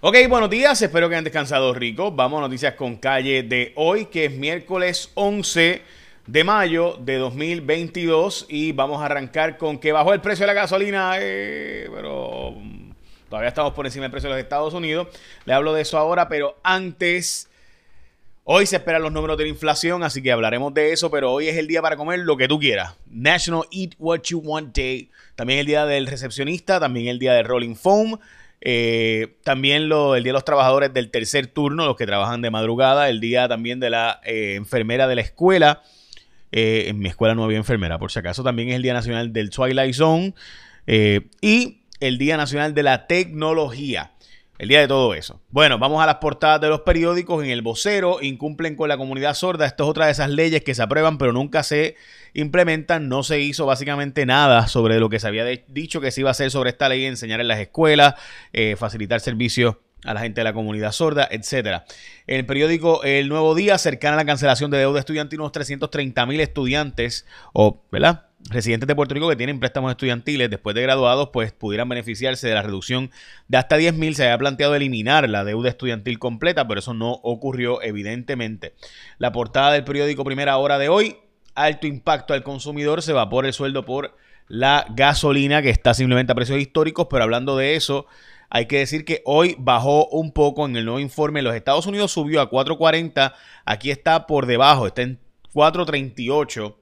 Ok, buenos días, espero que hayan descansado rico. Vamos a noticias con calle de hoy, que es miércoles 11 de mayo de 2022 y vamos a arrancar con que bajó el precio de la gasolina, eh, pero todavía estamos por encima del precio de los Estados Unidos. Le hablo de eso ahora, pero antes, hoy se esperan los números de la inflación, así que hablaremos de eso, pero hoy es el día para comer lo que tú quieras. National Eat What You Want Day, también el día del recepcionista, también el día del Rolling Foam. Eh, también el Día de los Trabajadores del tercer turno, los que trabajan de madrugada, el día también de la eh, enfermera de la escuela. Eh, en mi escuela no había enfermera, por si acaso. También es el Día Nacional del Twilight Zone y el Día Nacional de la Tecnología. El día de todo eso. Bueno, vamos a las portadas de los periódicos. En el vocero incumplen con la comunidad sorda. Esto es otra de esas leyes que se aprueban pero nunca se implementan. No se hizo básicamente nada sobre lo que se había dicho que se iba a hacer sobre esta ley, enseñar en las escuelas, eh, facilitar servicios a la gente de la comunidad sorda, etcétera. El periódico El Nuevo Día, cercana a la cancelación de deuda estudiantil, unos 330 mil estudiantes, o, ¿verdad? Residentes de Puerto Rico que tienen préstamos estudiantiles después de graduados, pues pudieran beneficiarse de la reducción de hasta 10 mil. Se había planteado eliminar la deuda estudiantil completa, pero eso no ocurrió evidentemente. La portada del periódico Primera Hora de hoy, alto impacto al consumidor, se evapora el sueldo por la gasolina que está simplemente a precios históricos, pero hablando de eso, hay que decir que hoy bajó un poco en el nuevo informe. Los Estados Unidos subió a 4.40, aquí está por debajo, está en 4.38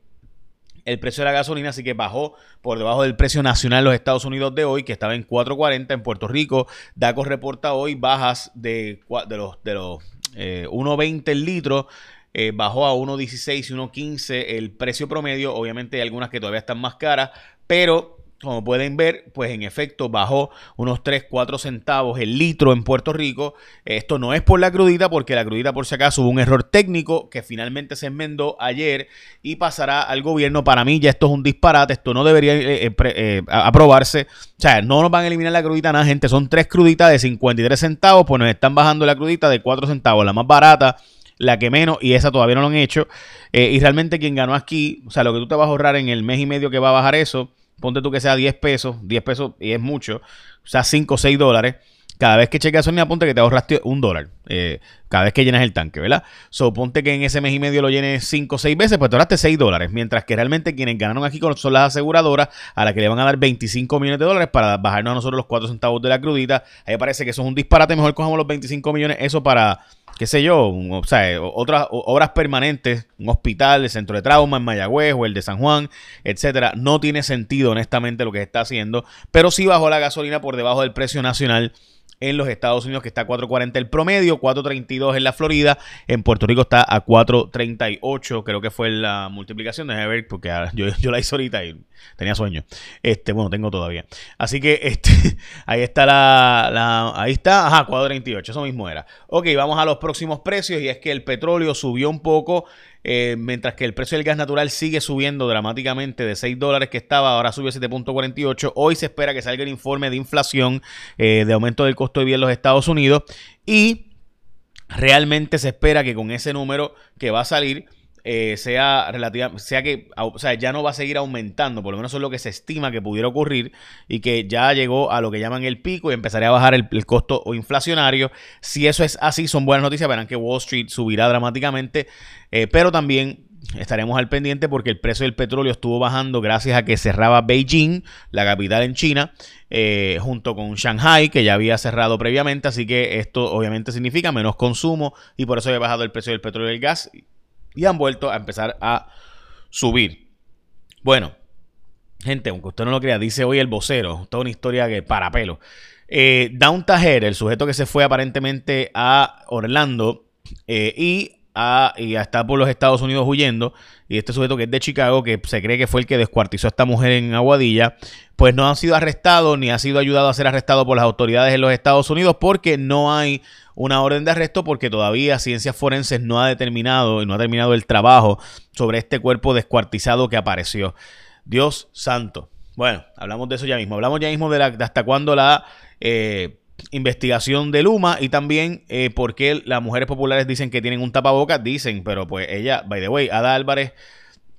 el precio de la gasolina, así que bajó por debajo del precio nacional en los Estados Unidos de hoy, que estaba en 4.40 en Puerto Rico. DACO reporta hoy bajas de, de los, de los 1.20 eh, el litro. Eh, bajó a 1.16 y 1.15 el precio promedio. Obviamente hay algunas que todavía están más caras, pero como pueden ver, pues en efecto bajó unos 3, 4 centavos el litro en Puerto Rico. Esto no es por la crudita, porque la crudita por si acaso hubo un error técnico que finalmente se enmendó ayer y pasará al gobierno. Para mí ya esto es un disparate, esto no debería eh, eh, eh, aprobarse. O sea, no nos van a eliminar la crudita nada, gente. Son tres cruditas de 53 centavos, pues nos están bajando la crudita de 4 centavos, la más barata la que menos, y esa todavía no lo han hecho. y realmente quien ganó aquí, o sea, lo que tú te vas a ahorrar en el mes y medio que va a bajar eso, ponte tú que sea 10 pesos, 10 pesos y es mucho, o sea, 5 o 6 dólares. Cada vez que chequeas gasolina, ponte que te ahorraste un dólar. Eh, cada vez que llenas el tanque, ¿verdad? So, ponte que en ese mes y medio lo llenes 5 o 6 veces, pues te ahorraste 6 dólares. Mientras que realmente quienes ganaron aquí son las aseguradoras, a las que le van a dar 25 millones de dólares para bajarnos a nosotros los 4 centavos de la crudita. A mí me parece que eso es un disparate. Mejor cojamos los 25 millones, eso para qué sé yo, o sea, otras obras permanentes, un hospital, el centro de trauma en Mayagüez o el de San Juan, etcétera, no tiene sentido honestamente lo que se está haciendo, pero sí bajó la gasolina por debajo del precio nacional en los Estados Unidos, que está a 4.40 el promedio, 4.32 en la Florida, en Puerto Rico está a 4.38, creo que fue la multiplicación, déjame ver, porque yo, yo, la hice ahorita y tenía sueño. Este, bueno, tengo todavía. Así que este, ahí está la, la ahí está, ajá, 4.38, eso mismo era. Ok, vamos a los próximos precios y es que el petróleo subió un poco eh, mientras que el precio del gas natural sigue subiendo dramáticamente de 6 dólares que estaba, ahora subió a 7.48. Hoy se espera que salga el informe de inflación, eh, de aumento del costo de vida en los Estados Unidos y realmente se espera que con ese número que va a salir eh, sea relativa, sea que, o sea, ya no va a seguir aumentando, por lo menos eso es lo que se estima que pudiera ocurrir y que ya llegó a lo que llaman el pico y empezaría a bajar el, costo o inflacionario. Si eso es así, son buenas noticias, verán que Wall Street subirá dramáticamente, eh, pero también estaremos al pendiente porque el precio del petróleo estuvo bajando gracias a que cerraba Beijing, la capital en China, eh, junto con Shanghai, que ya había cerrado previamente. Así que esto obviamente significa menos consumo y por eso había bajado el precio del petróleo y el gas y han vuelto a empezar a subir. Bueno, gente, aunque usted no lo crea, dice hoy el vocero, toda una historia que para pelo. Eh, Down Tajer, el sujeto que se fue aparentemente a Orlando eh, y a, y a estar por los Estados Unidos huyendo, y este sujeto que es de Chicago, que se cree que fue el que descuartizó a esta mujer en Aguadilla, pues no ha sido arrestado ni ha sido ayudado a ser arrestado por las autoridades en los Estados Unidos porque no hay una orden de arresto porque todavía Ciencias Forenses no ha determinado y no ha terminado el trabajo sobre este cuerpo descuartizado que apareció. Dios santo. Bueno, hablamos de eso ya mismo. Hablamos ya mismo de, la, hasta cuándo la eh, investigación de Luma y también eh, por qué las mujeres populares dicen que tienen un tapabocas. Dicen, pero pues ella, by the way, Ada Álvarez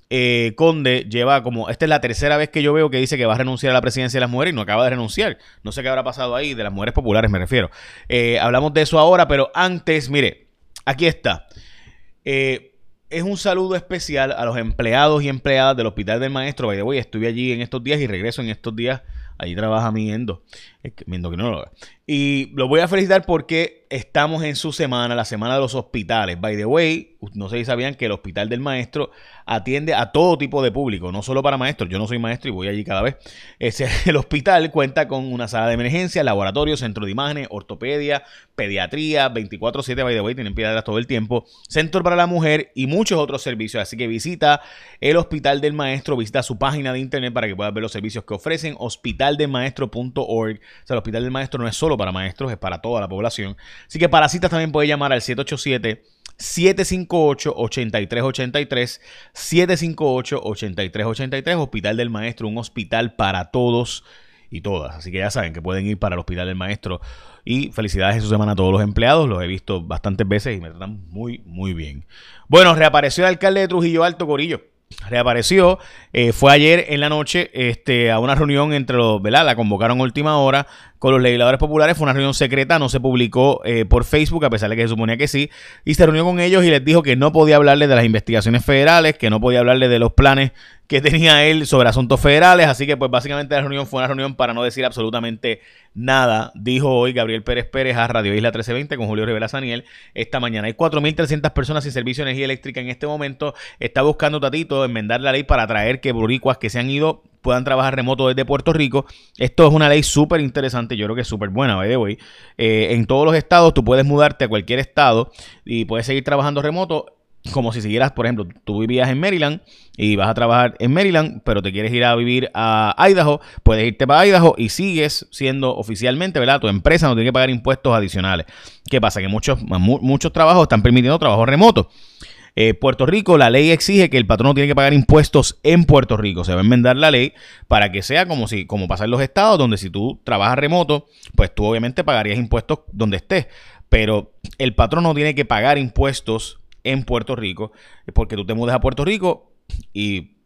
eh, Conde lleva como, esta es la tercera vez que yo veo que dice que va a renunciar a la presidencia de las mujeres y no acaba de renunciar. No sé qué habrá pasado ahí, de las mujeres populares me refiero. Eh, hablamos de eso ahora, pero antes, mire, aquí está. Eh, es un saludo especial a los empleados y empleadas del Hospital del Maestro. By the estuve allí en estos días y regreso en estos días. Allí trabaja mi Endo. No lo Y lo voy a felicitar porque estamos en su semana, la semana de los hospitales. By the way, no sé si sabían que el Hospital del Maestro atiende a todo tipo de público, no solo para maestros. Yo no soy maestro y voy allí cada vez. el hospital cuenta con una sala de emergencia, laboratorio, centro de imágenes, ortopedia, pediatría, 24/7, by the way, tienen piedras todo el tiempo, centro para la mujer y muchos otros servicios. Así que visita el Hospital del Maestro, visita su página de internet para que puedas ver los servicios que ofrecen, hospitaldelmaestro.org. O sea, el Hospital del Maestro no es solo para maestros, es para toda la población. Así que para citas también puedes llamar al 787 758-8383, 758-8383, Hospital del Maestro, un hospital para todos y todas. Así que ya saben que pueden ir para el Hospital del Maestro. Y felicidades su semana a todos los empleados. Los he visto bastantes veces y me tratan muy, muy bien. Bueno, reapareció el alcalde de Trujillo Alto, Corillo reapareció. Eh, fue ayer en la noche este, a una reunión entre los, ¿verdad? La convocaron a última hora con los legisladores populares. Fue una reunión secreta, no se publicó eh, por Facebook, a pesar de que se suponía que sí. Y se reunió con ellos y les dijo que no podía hablarles de las investigaciones federales, que no podía hablarles de los planes que tenía él sobre asuntos federales. Así que, pues, básicamente la reunión fue una reunión para no decir absolutamente nada. Dijo hoy Gabriel Pérez Pérez a Radio Isla 1320 con Julio Rivera Saniel esta mañana. Hay 4.300 personas sin servicio de energía eléctrica en este momento. Está buscando Tatito enmendar la ley para traer que boricuas que se han ido puedan trabajar remoto desde Puerto Rico. Esto es una ley súper interesante, yo creo que es súper buena, by the way. Eh, en todos los estados tú puedes mudarte a cualquier estado y puedes seguir trabajando remoto como si siguieras, por ejemplo, tú vivías en Maryland y vas a trabajar en Maryland, pero te quieres ir a vivir a Idaho, puedes irte para Idaho y sigues siendo oficialmente, ¿verdad? Tu empresa no tiene que pagar impuestos adicionales. ¿Qué pasa? Que muchos, muchos trabajos están permitiendo trabajo remoto. Eh, Puerto Rico, la ley exige que el patrón tiene que pagar impuestos en Puerto Rico. Se va a enmendar la ley para que sea como si, como pasa en los estados, donde si tú trabajas remoto, pues tú obviamente pagarías impuestos donde estés. Pero el patrón no tiene que pagar impuestos en Puerto Rico, porque tú te mudas a Puerto Rico y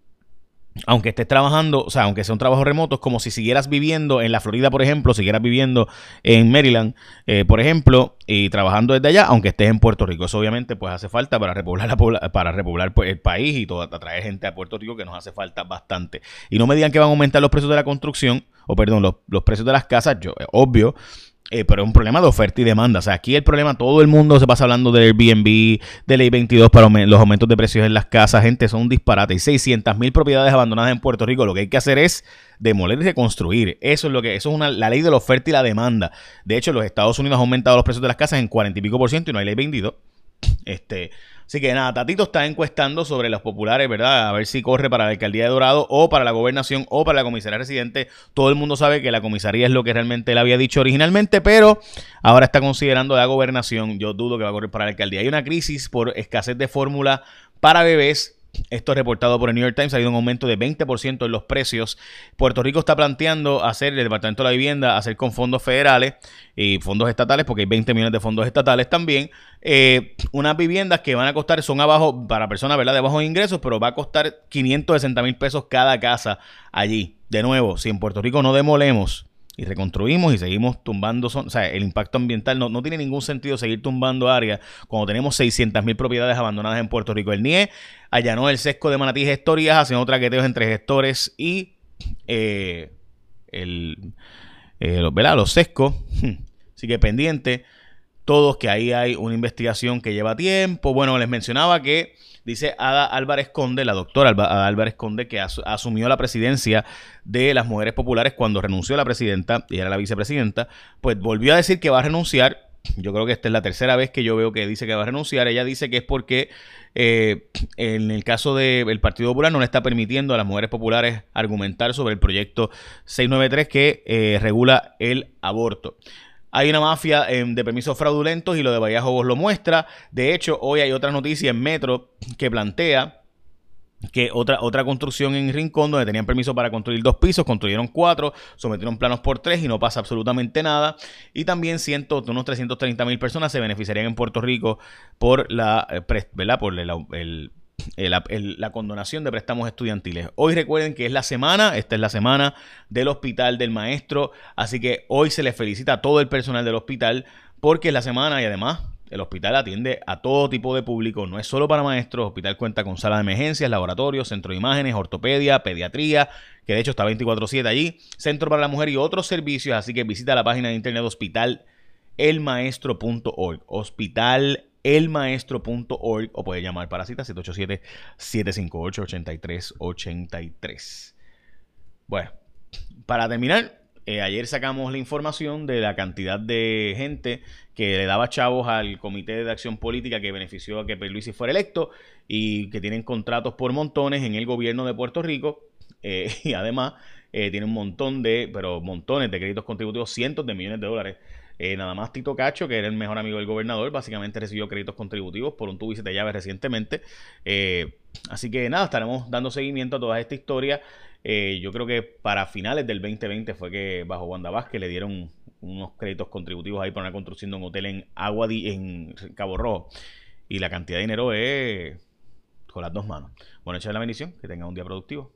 aunque estés trabajando, o sea, aunque sea un trabajo remoto, es como si siguieras viviendo en la Florida, por ejemplo, siguieras viviendo en Maryland, eh, por ejemplo, y trabajando desde allá, aunque estés en Puerto Rico. Eso obviamente pues hace falta para repoblar, la, para repoblar pues, el país y todo, atraer gente a Puerto Rico que nos hace falta bastante. Y no me digan que van a aumentar los precios de la construcción, o perdón, los, los precios de las casas, yo, obvio, eh, pero es un problema de oferta y demanda. O sea, aquí el problema, todo el mundo se pasa hablando del Airbnb, de ley 22 para los aumentos de precios en las casas. Gente, son un disparate. Y 600 mil propiedades abandonadas en Puerto Rico. Lo que hay que hacer es demoler y reconstruir. Eso es lo que, eso es una, la ley de la oferta y la demanda. De hecho, los Estados Unidos han aumentado los precios de las casas en 40 y pico por ciento y no hay ley 22. Este, Así que nada, Tatito está encuestando sobre los populares, ¿verdad? A ver si corre para la alcaldía de Dorado o para la gobernación o para la comisaría residente. Todo el mundo sabe que la comisaría es lo que realmente él había dicho originalmente, pero ahora está considerando la gobernación. Yo dudo que va a correr para la alcaldía. Hay una crisis por escasez de fórmula para bebés esto es reportado por el New York Times. Ha habido un aumento de 20% en los precios. Puerto Rico está planteando hacer, el Departamento de la Vivienda, hacer con fondos federales y fondos estatales, porque hay 20 millones de fondos estatales también. Eh, unas viviendas que van a costar, son abajo, para personas ¿verdad? de bajos ingresos, pero va a costar 560 mil pesos cada casa allí. De nuevo, si en Puerto Rico no demolemos y reconstruimos y seguimos tumbando, o sea, el impacto ambiental no, no tiene ningún sentido seguir tumbando áreas cuando tenemos 600 mil propiedades abandonadas en Puerto Rico. El NIE allanó el sesco de Manatí Gestorías haciendo traqueteos entre gestores y eh, el, eh, los, los sescos. Así que pendiente todos que ahí hay una investigación que lleva tiempo. Bueno, les mencionaba que dice Ada Álvarez Conde, la doctora Ada Álvarez Conde, que asumió la presidencia de las mujeres populares cuando renunció la presidenta y era la vicepresidenta, pues volvió a decir que va a renunciar. Yo creo que esta es la tercera vez que yo veo que dice que va a renunciar. Ella dice que es porque eh, en el caso del Partido Popular no le está permitiendo a las mujeres populares argumentar sobre el proyecto 693 que eh, regula el aborto. Hay una mafia em, de permisos fraudulentos y lo de Bahía vos lo muestra. De hecho, hoy hay otra noticia en Metro que plantea que otra, otra construcción en Rincón donde tenían permiso para construir dos pisos, construyeron cuatro, sometieron planos por tres y no pasa absolutamente nada. Y también ciento, unos 330 mil personas se beneficiarían en Puerto Rico por la, eh, ¿verdad? Por el la, condonación de préstamos estudiantiles. Hoy recuerden que es la semana, esta es la semana del Hospital del Maestro, así que hoy se les felicita a todo el personal del hospital porque es la semana y además el hospital atiende a todo tipo de público, no es solo para maestros. El hospital cuenta con sala de emergencias, laboratorio, centro de imágenes, ortopedia, pediatría, que de hecho está 24-7 allí, centro para la mujer y otros servicios. Así que visita la página de internet hospitalelmaestro.org. Hospitalelmaestro.org o puede llamar para cita 787-758-8383. Bueno, para terminar, eh, ayer sacamos la información de la cantidad de gente que le daba chavos al Comité de Acción Política que benefició a que Pierluisi fuera electo y que tienen contratos por montones en el gobierno de Puerto Rico eh, y además eh, tiene un montón de, pero montones de créditos contributivos, cientos de millones de dólares. Nada más Tito Cacho, que era el mejor amigo del gobernador, básicamente recibió créditos contributivos por un tubo de llave recientemente. así que nada, estaremos dando seguimiento a toda esta historia. Eh, yo creo que para finales del 2020 fue que bajo Wanda Vázquez le dieron unos créditos contributivos ahí para una construcción de un hotel en Aguadi, en Cabo Rojo. Y la cantidad de dinero es con las dos manos. Bueno, echa la bendición, que tengan un día productivo.